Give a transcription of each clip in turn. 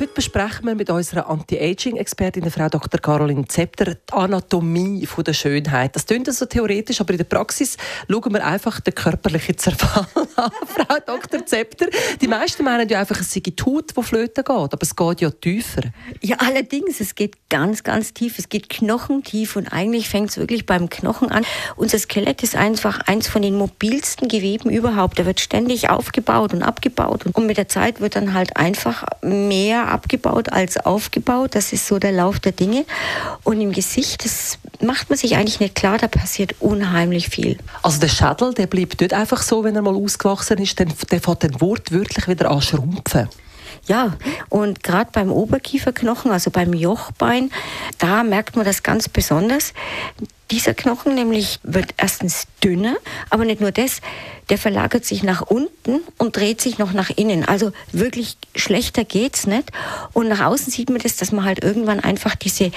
Heute besprechen wir mit unserer Anti-Aging-Expertin, Frau Dr. Caroline Zepter, die Anatomie der Schönheit. Das klingt so theoretisch, aber in der Praxis schauen wir einfach den körperlichen Zerfall Frau Dr. Zepter, die meisten meinen ja einfach, es sei die Haut, die flöten geht, aber es geht ja tiefer. Ja, allerdings, es geht ganz, ganz tief. Es geht knochentief und eigentlich fängt es wirklich beim Knochen an. Unser Skelett ist einfach eins von den mobilsten Geweben überhaupt. Er wird ständig aufgebaut und abgebaut und mit der Zeit wird dann halt einfach mehr abgebaut als aufgebaut. Das ist so der Lauf der Dinge. Und im Gesicht, das macht man sich eigentlich nicht klar, da passiert unheimlich viel. Also der Schädel, der bleibt nicht einfach so, wenn er mal ausgewachsen ist, der, der fängt dann wortwörtlich wieder an schrumpfen. Ja, und gerade beim Oberkieferknochen, also beim Jochbein, da merkt man das ganz besonders. Dieser Knochen nämlich wird erstens dünner, aber nicht nur das, der verlagert sich nach unten und dreht sich noch nach innen. Also wirklich schlechter geht's nicht. Und nach außen sieht man das, dass man halt irgendwann einfach diese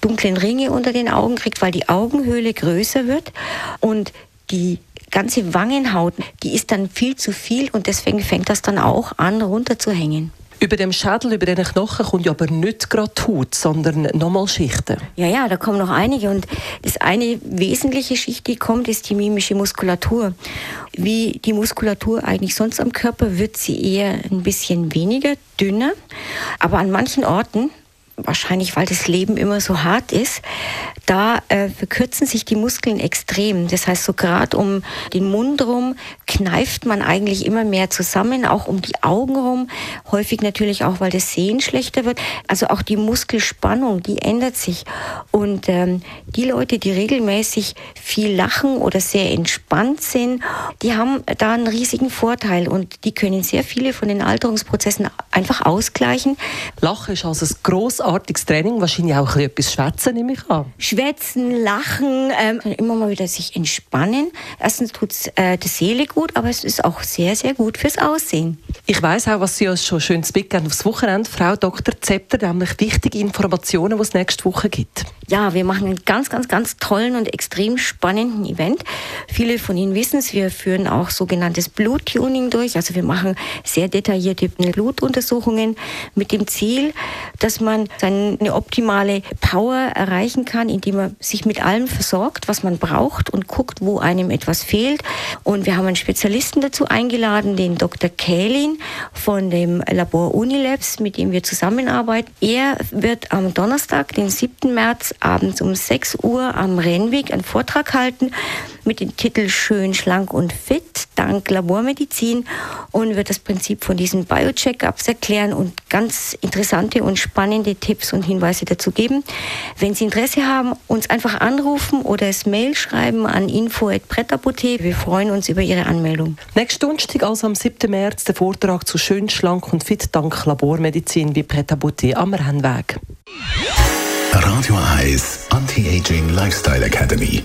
dunklen Ringe unter den Augen kriegt, weil die Augenhöhle größer wird und die ganze Wangenhaut, die ist dann viel zu viel und deswegen fängt das dann auch an runterzuhängen. Über dem Schädel, über den Knochen kommt ja aber nicht gerade Haut, sondern nochmal Schichten. Ja, ja, da kommen noch einige. Und das eine wesentliche Schicht, die kommt, ist die mimische Muskulatur. Wie die Muskulatur eigentlich sonst am Körper, wird sie eher ein bisschen weniger, dünner. Aber an manchen Orten, wahrscheinlich weil das Leben immer so hart ist, da äh, verkürzen sich die Muskeln extrem. Das heißt, so gerade um den Mund rum kneift man eigentlich immer mehr zusammen, auch um die Augen rum. Häufig natürlich auch, weil das Sehen schlechter wird. Also auch die Muskelspannung, die ändert sich. Und ähm, die Leute, die regelmäßig viel lachen oder sehr entspannt sind, die haben da einen riesigen Vorteil und die können sehr viele von den Alterungsprozessen einfach ausgleichen. Lachen ist also ein grossartiges Training, wahrscheinlich auch ein etwas Schwätzen, nehme ich an. Schwätzen, lachen, ähm, immer mal wieder sich entspannen. Erstens tut es äh, der Seele gut, aber es ist auch sehr, sehr gut fürs Aussehen. Ich weiß auch, was Sie uns schon schön mitgeben aufs Wochenende, Frau Dr. Zepter, nämlich wichtige Informationen, die es nächste Woche gibt. Ja, wir machen einen ganz, ganz, ganz tollen und extrem spannenden Event. Viele von Ihnen wissen es, wir führen auch sogenanntes Bluttuning durch. Also wir machen sehr detaillierte Blutuntersuchungen mit dem Ziel, dass man seine optimale Power erreichen kann, indem man sich mit allem versorgt, was man braucht und guckt, wo einem etwas fehlt. Und wir haben einen Spezialisten dazu eingeladen, den Dr. Kählin von dem Labor Unilabs, mit dem wir zusammenarbeiten. Er wird am Donnerstag, den 7. März, abends um 6 Uhr am Rennweg einen Vortrag halten mit dem Titel Schön, schlank und fit, dank Labormedizin und wird das Prinzip von diesen Biocheck-ups erklären und ganz interessante und spannende Tipps und Hinweise dazu geben. Wenn Sie Interesse haben, uns einfach anrufen oder es Mail schreiben an info.pretabote. Wir freuen uns über Ihre Anmeldung. Nächsten Donnerstag, also am 7. März, der Vortrag zu Schön, schlank und fit, dank Labormedizin bei Pretabote am Rennweg. Radio 1 Anti-Aging Lifestyle Academy.